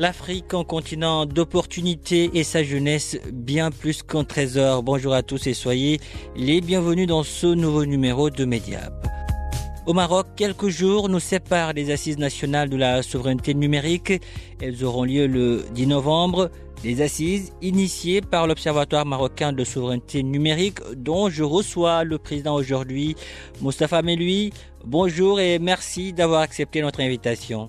L'Afrique, un continent d'opportunités et sa jeunesse bien plus qu'un trésor. Bonjour à tous et soyez les bienvenus dans ce nouveau numéro de Mediap. Au Maroc, quelques jours nous séparent des assises nationales de la souveraineté numérique. Elles auront lieu le 10 novembre. Des assises initiées par l'Observatoire marocain de souveraineté numérique dont je reçois le président aujourd'hui, Moustapha Meloui. Bonjour et merci d'avoir accepté notre invitation.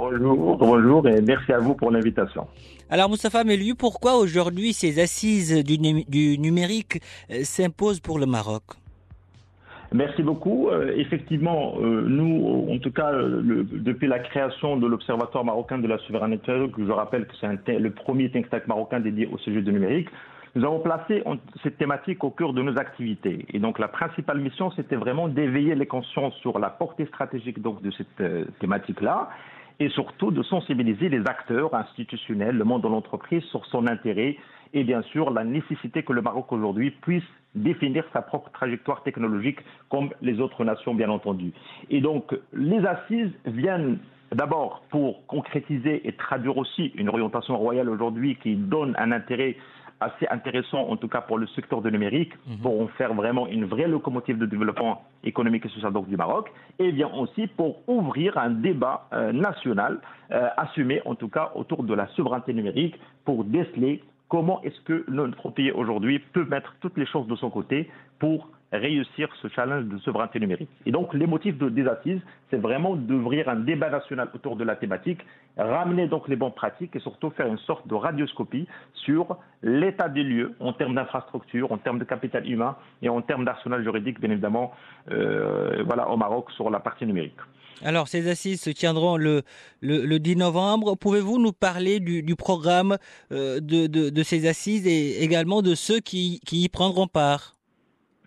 Bonjour, bonjour et merci à vous pour l'invitation. Alors Moustapha Meloui, pourquoi aujourd'hui ces assises du, du numérique euh, s'imposent pour le Maroc? Merci beaucoup. Euh, effectivement, euh, nous, en tout cas, le, depuis la création de l'Observatoire marocain de la souveraineté, que je rappelle que c'est le premier think tank marocain dédié au sujet du numérique, nous avons placé cette thématique au cœur de nos activités. Et donc, la principale mission, c'était vraiment d'éveiller les consciences sur la portée stratégique donc, de cette thématique-là et surtout de sensibiliser les acteurs institutionnels, le monde de l'entreprise sur son intérêt et bien sûr la nécessité que le Maroc aujourd'hui puisse définir sa propre trajectoire technologique comme les autres nations bien entendu. Et donc les assises viennent d'abord pour concrétiser et traduire aussi une orientation royale aujourd'hui qui donne un intérêt assez intéressant, en tout cas pour le secteur du numérique, mmh. pour en faire vraiment une vraie locomotive de développement économique et social donc, du Maroc, et bien aussi pour ouvrir un débat euh, national euh, assumé, en tout cas, autour de la souveraineté numérique, pour déceler comment est-ce que notre pays aujourd'hui peut mettre toutes les chances de son côté pour réussir ce challenge de souveraineté numérique. Et donc, les motifs de, des assises, c'est vraiment d'ouvrir un débat national autour de la thématique, ramener donc les bonnes pratiques et surtout faire une sorte de radioscopie sur l'état des lieux en termes d'infrastructure, en termes de capital humain et en termes d'arsenal juridique, bien évidemment, euh, voilà, au Maroc sur la partie numérique. Alors, ces assises se tiendront le, le, le 10 novembre. Pouvez-vous nous parler du, du programme euh, de, de, de, ces assises et également de ceux qui, qui y prendront part?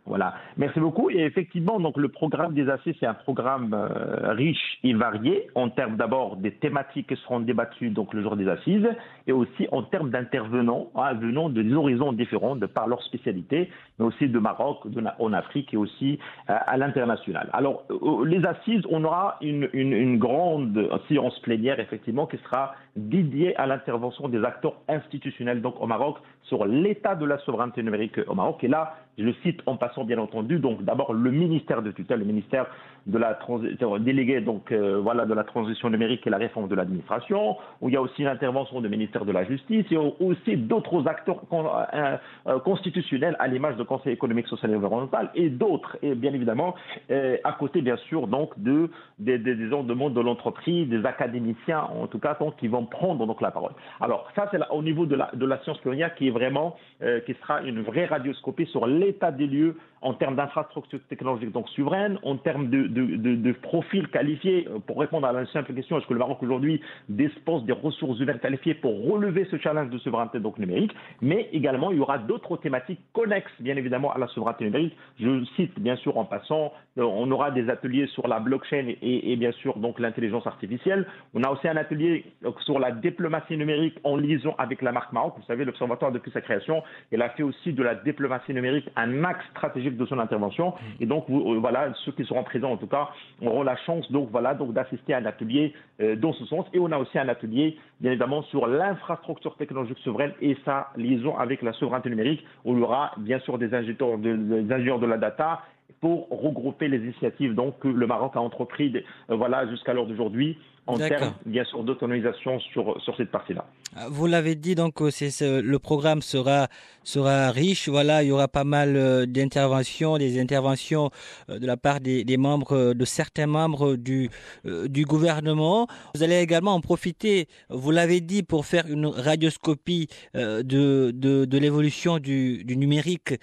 Voilà, merci beaucoup. Et effectivement, donc le programme des assises, c'est un programme euh, riche et varié en termes d'abord des thématiques qui seront débattues donc le jour des assises, et aussi en termes d'intervenants hein, venant de horizons différents de par leur spécialité, mais aussi de Maroc, de, en Afrique et aussi euh, à l'international. Alors euh, les assises, on aura une, une, une grande séance plénière effectivement qui sera dédiée à l'intervention des acteurs institutionnels donc au Maroc sur l'état de la souveraineté numérique au Maroc. Et là, je le cite en passant bien entendu, donc d'abord le ministère de tutelle, le ministère de la transition délégué donc euh, voilà de la transition numérique et la réforme de l'administration, où il y a aussi l'intervention du ministère de la Justice et aussi d'autres acteurs euh, euh, constitutionnels à l'image du Conseil économique, social et environnemental et d'autres et bien évidemment euh, à côté bien sûr donc de des, des de monde de l'entreprise, des académiciens en tout cas donc qui vont prendre donc la parole. Alors ça c'est au niveau de la de la science plurielle qui est vraiment euh, qui sera une vraie radioscopie sur l'état des lieux en termes d'infrastructures technologiques donc souveraines, en termes de, de, profils qualifiés, pour répondre à la simple question, est-ce que le Maroc aujourd'hui dispose des ressources humaines qualifiées pour relever ce challenge de souveraineté donc numérique, mais également il y aura d'autres thématiques connexes bien évidemment à la souveraineté numérique. Je cite bien sûr en passant, on aura des ateliers sur la blockchain et, bien sûr donc l'intelligence artificielle. On a aussi un atelier sur la diplomatie numérique en liaison avec la marque Maroc. Vous savez, l'Observatoire depuis sa création, il a fait aussi de la diplomatie numérique un axe stratégique de son intervention. Et donc, vous, voilà, ceux qui seront présents, en tout cas, auront la chance, donc, voilà, donc, d'assister à un atelier euh, dans ce sens. Et on a aussi un atelier, bien évidemment, sur l'infrastructure technologique souveraine et sa liaison avec la souveraineté numérique, où il y aura, bien sûr, des ingénieurs de, des ingénieurs de la data pour regrouper les initiatives donc, que le Maroc a entrepris euh, voilà, jusqu'à l'heure d'aujourd'hui en termes, bien sûr, d'autonomisation sur, sur cette partie-là. Ah, vous l'avez dit, donc, euh, c'est, le programme sera, sera riche. Voilà, il y aura pas mal euh, d'interventions, des interventions de la part des, des membres, de certains membres du, du gouvernement. Vous allez également en profiter, vous l'avez dit, pour faire une radioscopie de, de, de l'évolution du, du numérique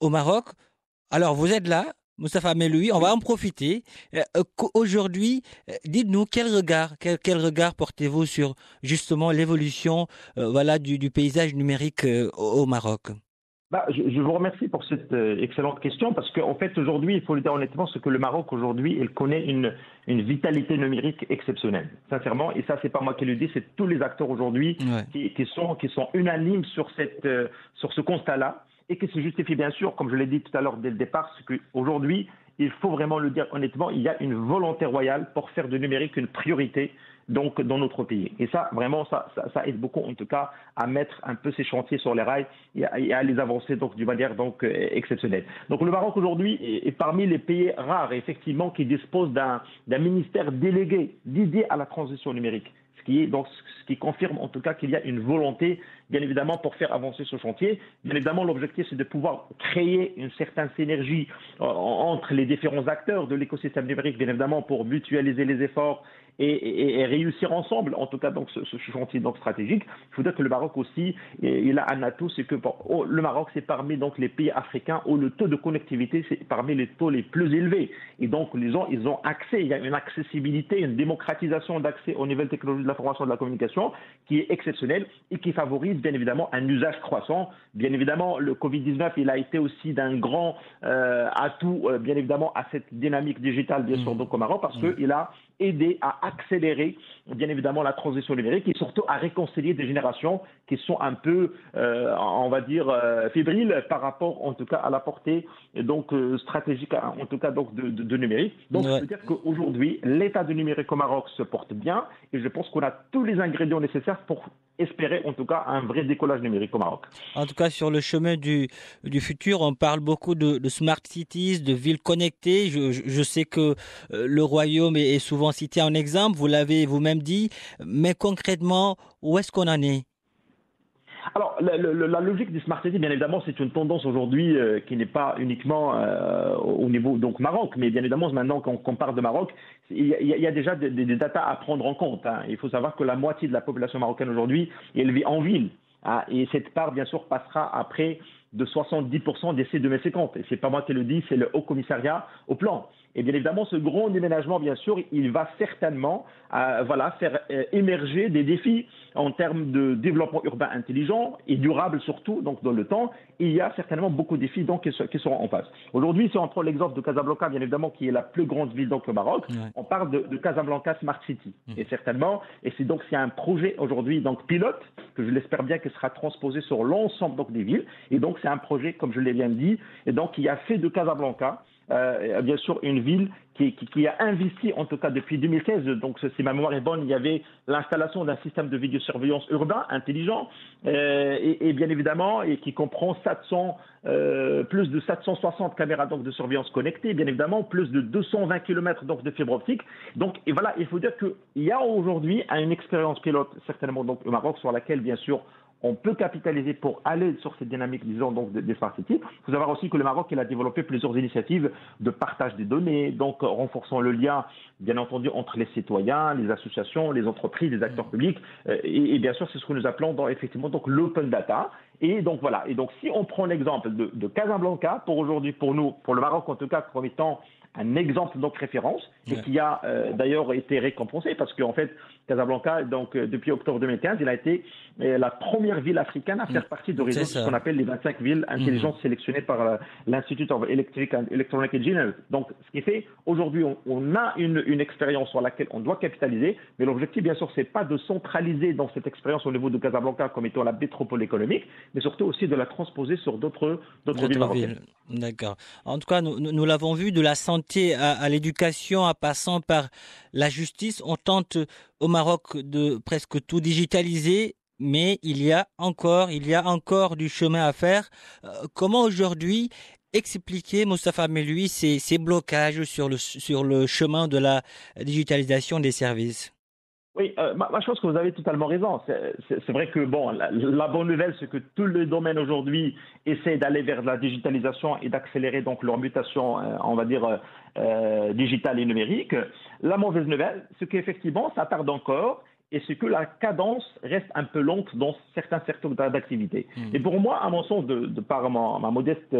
au Maroc. Alors, vous êtes là, Moustapha Meloui, on va en profiter. Euh, euh, aujourd'hui, euh, dites-nous quel regard, quel, regard portez-vous sur justement l'évolution voilà, du, paysage numérique au Maroc? Bah, je, vous remercie pour cette excellente question parce qu'en fait aujourd'hui, il faut le dire honnêtement, c'est que le Maroc aujourd'hui, il connaît une, vitalité numérique exceptionnelle, sincèrement. Et ça, c'est pas moi qui le dis, c'est tous les acteurs aujourd'hui qui, sont, qui sont unanimes sur, cette, sur ce constat-là et qui se justifie bien sûr, comme je l'ai dit tout à l'heure dès le départ, c'est qu'aujourd'hui, il faut vraiment le dire honnêtement, il y a une volonté royale pour faire du numérique une priorité donc dans notre pays. Et ça, vraiment, ça, aide beaucoup, en tout cas, à mettre un peu ces chantiers sur les rails et à, les avancer donc d'une manière donc euh, exceptionnelle. Donc le Maroc aujourd'hui est, est, parmi les pays rares, effectivement, qui disposent d'un ministère délégué dédié à la transition numérique ce qui, est, donc, ce qui confirme en tout cas qu'il y a une volonté, bien évidemment, pour faire avancer ce chantier. Bien évidemment, l'objectif, c'est de pouvoir créer une certaine synergie euh, entre les différents acteurs de l'écosystème numérique, bien évidemment, pour mutualiser les efforts et, réussir ensemble, en tout cas, donc, ce, chantier donc, stratégique. Il faut dire que le Maroc aussi, il a un atout, c'est que oh, le Maroc, c'est parmi donc, les pays africains où le taux de connectivité, c'est parmi les taux les plus élevés. Et donc, les gens, ils ont accès, il y a une accessibilité, une démocratisation d'accès aux nouvelles technologies de l'information et de la communication qui est exceptionnelle et qui favorise, bien évidemment, un usage croissant. Bien évidemment, le Covid-19, il a été aussi d'un grand euh, atout, euh, bien évidemment, à cette dynamique digitale, bien sûr, mmh. donc au Maroc, parce mmh. qu'il a aider à accélérer, bien évidemment, la transition numérique et surtout à réconcilier des générations qui sont un peu, euh, on va dire, euh, fébriles par rapport, en tout cas, à la portée donc euh, stratégique, en tout cas, donc de, numérique. Donc, ouais. je veux dire qu'aujourd'hui, l'état du numérique au Maroc se porte bien et je pense qu'on a tous les ingrédients nécessaires pour espérer en tout cas un vrai décollage numérique au Maroc. En tout cas, sur le chemin du, du futur, on parle beaucoup de, smart cities, de villes connectées. Je, je, sais que euh, le royaume est, souvent cité en exemple, vous l'avez vous-même dit, mais concrètement, où est-ce qu'on en est? Alors, la, la, logique du smart city, bien évidemment, c'est une tendance aujourd'hui euh, qui n'est pas uniquement euh, au niveau donc Maroc, mais bien évidemment, maintenant qu'on parle de Maroc, il y, a, déjà des, des, datas à prendre en compte. Hein. Il faut savoir que la moitié de la population marocaine aujourd'hui, elle vit en ville. Hein, et cette part, bien sûr, passera après de 70% d'ici 2050. Et c'est pas moi qui le dis, c'est le Haut Commissariat au plan. Et bien évidemment, ce grand déménagement, bien sûr, il va certainement euh, voilà, faire euh, émerger des défis en termes de développement urbain intelligent et durable surtout, donc dans le temps. Il y a certainement beaucoup de défis donc, qui, seront en face. Aujourd'hui, si on prend l'exemple de Casablanca, bien évidemment, qui est la plus grande ville donc, au Maroc, on parle de, Casablanca Smart City. Mmh. Et certainement, et c'est donc c'est un projet aujourd'hui donc pilote, que je l'espère bien, qui sera transposé sur l'ensemble donc, des villes. Et donc, c'est un projet, comme je l'ai bien dit, et donc qui a fait de Casablanca euh, bien sûr une ville qui, a investi, en tout cas depuis 2016, donc si ma mémoire est bonne, il y avait l'installation d'un système de vidéosurveillance urbain intelligent euh, et, bien évidemment et qui comprend 700, euh, plus de 760 caméras de surveillance connectées, bien évidemment plus de 220 km donc de fibre optique. Donc et voilà, il faut dire qu'il y a aujourd'hui une expérience pilote certainement donc au Maroc sur laquelle bien sûr on peut capitaliser pour aller sur cette dynamique, disons, donc des smart cities. Il faut savoir aussi que le Maroc, il a développé plusieurs initiatives de partage des données, donc renforçant le lien, bien entendu, entre les citoyens, les associations, les entreprises, les acteurs publics, euh, et, bien sûr, c'est ce que nous appelons dans, effectivement donc l'open data. Et donc voilà. Et donc, si on prend l'exemple de, de Casablanca, pour aujourd'hui, pour nous, pour le Maroc en tout cas, comme étant un exemple donc référence et qui a euh, d'ailleurs été récompensé parce qu'en fait Casablanca donc euh, depuis octobre 2015 il a été euh, la première ville africaine à faire mm. partie de réseau ce qu'on appelle les 25 villes intelligentes mm. sélectionnées par l'Institut of Electric and Electronic Engineers donc ce qui fait aujourd'hui on, a une, une expérience sur laquelle on doit capitaliser mais l'objectif bien sûr c'est pas de centraliser dans cette expérience au niveau de Casablanca comme étant la métropole économique mais surtout aussi de la transposer sur d'autres d'autres villes D'accord. En tout cas, nous, nous l'avons vu, de la santé à, à l'éducation, en passant par la justice, on tente au Maroc de presque tout digitaliser, mais il y a encore, il y a encore du chemin à faire. Euh, comment aujourd'hui expliquer, Mostafa Meloui, ces, blocages sur le chemin de la digitalisation des services? Oui, euh, moi, je pense que vous avez totalement raison. C'est vrai que bon, la, bonne nouvelle, c'est que tous les domaines aujourd'hui essaient d'aller vers la digitalisation et d'accélérer donc leur mutation, euh, on va dire, euh, digitale et numérique. La mauvaise nouvelle, c'est qu'effectivement, ça tarde encore et c'est que la cadence reste un peu lente dans certains secteurs d'activité. Mmh. Et pour moi, à mon sens, de, de par ma, modeste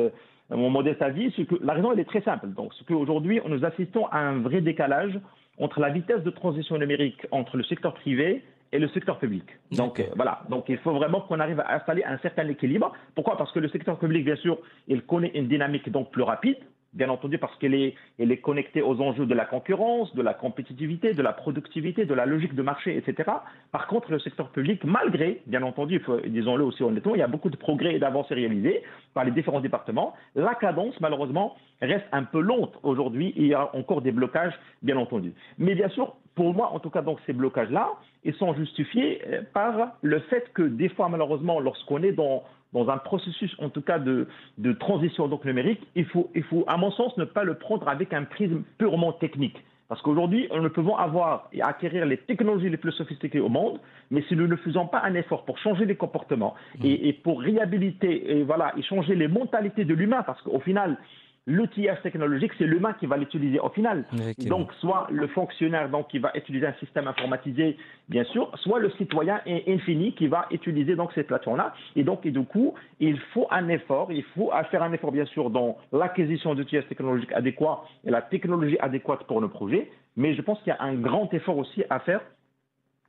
mon modeste avis, c'est que la raison elle est très simple. Donc, c'est qu'aujourd'hui, nous assistons à un vrai décalage entre la vitesse de transition numérique entre le secteur privé et le secteur public. Donc euh, voilà, donc il faut vraiment qu'on arrive à installer un certain équilibre. Pourquoi? Parce que le secteur public, bien sûr, il connaît une dynamique donc plus rapide, bien entendu parce qu'elle est, connectée aux enjeux de la concurrence, de la compétitivité, de la productivité, de la logique de marché, etc. Par contre, le secteur public, malgré, bien entendu, disons-le aussi honnêtement, il y a beaucoup de progrès et d'avancées réalisées par les différents départements, la cadence, malheureusement, reste un peu lente aujourd'hui. Il y a encore des blocages, bien entendu. Mais bien sûr, pour moi, en tout cas, donc ces blocages-là, ils sont justifiés euh, par le fait que des fois, malheureusement, lorsqu'on est dans dans un processus, en tout cas, de, de transition donc numérique, il faut, il faut, à mon sens, ne pas le prendre avec un prisme purement technique. Parce qu'aujourd'hui, nous pouvons avoir et acquérir les technologies les plus sophistiquées au monde, mais si nous ne faisons pas un effort pour changer les comportements mmh. et, et, pour réhabiliter et voilà et changer les mentalités de l'humain, parce qu'au final, l'outillage technologique, c'est l'humain qui va l'utiliser au final. Donc, soit le fonctionnaire donc, qui va utiliser un système informatisé, bien sûr, soit le citoyen infini qui va utiliser donc ces plateformes-là. Et donc, et du coup, il faut un effort, il faut faire un effort, bien sûr, dans l'acquisition d'outillage technologiques adéquats et la technologie adéquate pour nos projets. Mais je pense qu'il y a un grand effort aussi à faire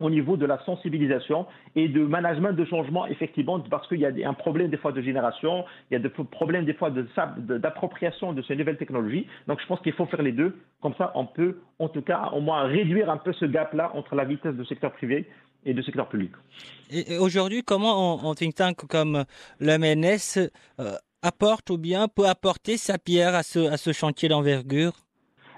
au niveau de la sensibilisation et de management de changement, effectivement, parce qu'il y a un problème des fois de génération, il y a des problèmes des fois d'appropriation de, ces nouvelles technologies. Donc je pense qu'il faut faire les deux. Comme ça, on peut, en tout cas, au moins réduire un peu ce gap-là entre la vitesse du secteur privé et du secteur public. Et aujourd'hui, comment un think tank comme l'MNS euh, apporte ou bien peut apporter sa pierre à ce, à ce chantier d'envergure?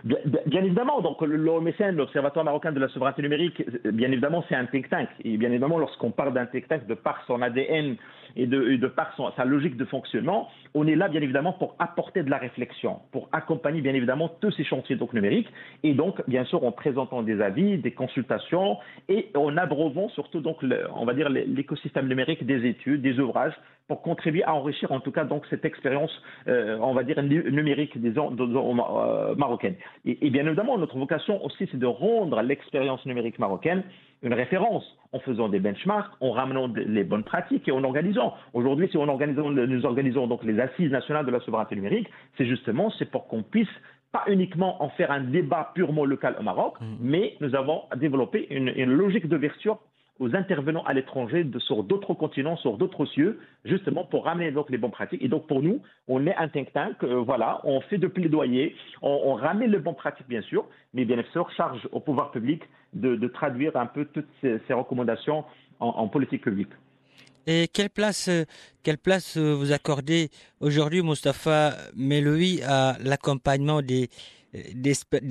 Bien, évidemment, donc l'OMSN, l'Observatoire marocain de la souveraineté numérique, bien évidemment, c'est un think tank. Et bien évidemment, lorsqu'on parle d'un think tank, de par son ADN et de, par sa logique de fonctionnement, on est là, bien évidemment, pour apporter de la réflexion, pour accompagner, bien évidemment, tous ces chantiers donc, numériques. Et donc, bien sûr, en présentant des avis, des consultations et en abreuvant surtout, donc, on va dire, l'écosystème numérique des études, des ouvrages pour contribuer à enrichir en tout cas donc cette expérience, euh, on va dire numérique des euh, marocaines. Et, bien évidemment, notre vocation aussi, c'est de rendre l'expérience numérique marocaine une référence en faisant des benchmarks, en ramenant les bonnes pratiques et en organisant. Aujourd'hui, si on nous organisons donc les assises nationales de la souveraineté numérique, c'est justement c'est pour qu'on puisse pas uniquement en faire un débat purement local au Maroc, mmh. mais nous avons développé une, une logique d'ouverture aux intervenants à l'étranger sur d'autres continents, sur d'autres cieux, justement pour ramener donc les bonnes pratiques. Et donc pour nous, on est un think tank, euh, voilà, on fait de plaidoyer, on, ramène les bonnes pratiques bien sûr, mais bien sûr charge au pouvoir public de, traduire un peu toutes ces, recommandations en, politique publique. Et quelle place, euh, quelle place euh, vous accordez aujourd'hui, Mustapha Meloui, à l'accompagnement des,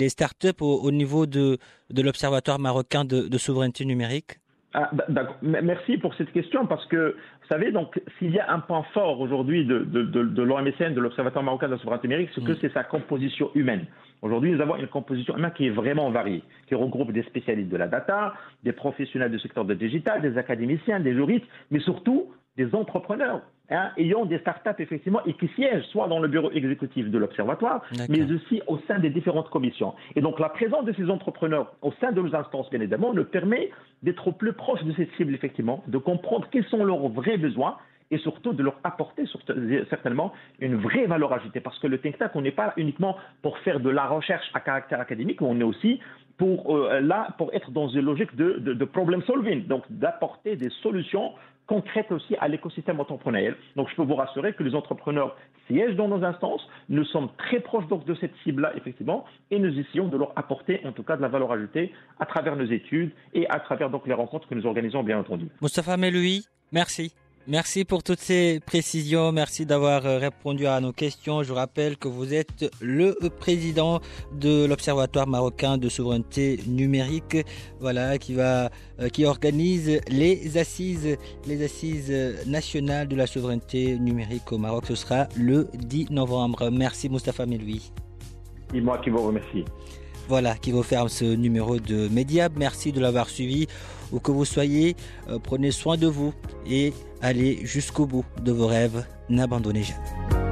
startups au, au niveau de l'Observatoire marocain de souveraineté numérique? Ah, Merci pour cette question parce que, vous savez, donc, s'il y a un point fort aujourd'hui de, de, de, de l'OMSN, de l'Observatoire marocain de la souveraineté numérique, c'est que mm. c'est sa composition humaine. Aujourd'hui, nous avons une composition humaine qui est vraiment variée, qui regroupe des spécialistes de la data, des professionnels du secteur de digital, des académiciens, des juristes, mais surtout des entrepreneurs hein, ayant des startups effectivement et qui siègent soit dans le bureau exécutif de l'Observatoire, mais aussi au sein des différentes commissions. Et donc la présence de ces entrepreneurs au sein de nos instances, bien évidemment, nous permet d'être au plus proche de ces cibles, effectivement, de comprendre quels sont leurs vrais besoins et surtout de leur apporter certainement une vraie valeur ajoutée. Parce que le think tank, on n'est pas uniquement pour faire de la recherche à caractère académique, on est aussi pour, euh, là pour être dans une logique de, de, problem solving, donc d'apporter des solutions concrètes aussi à l'écosystème entrepreneurial. Donc je peux vous rassurer que les entrepreneurs siègent dans nos instances, nous sommes très proches donc de cette cible-là, effectivement, et nous essayons de leur apporter en tout cas de la valeur ajoutée à travers nos études et à travers donc les rencontres que nous organisons, bien entendu. Moustapha Meloui, merci. Merci pour toutes ces précisions. Merci d'avoir euh, répondu à nos questions. Je rappelle que vous êtes le président de l'Observatoire marocain de souveraineté numérique, voilà, qui va, euh, qui organise les assises, les assises nationales de la souveraineté numérique au Maroc. Ce sera le 10 novembre. Merci Moustapha Meloui. Et moi qui vous remercie. Voilà qui vous ferme ce numéro de Mediab. Merci de l'avoir suivi. Où que vous soyez, euh, prenez soin de vous et allez jusqu'au bout de vos rêves. N'abandonnez jamais.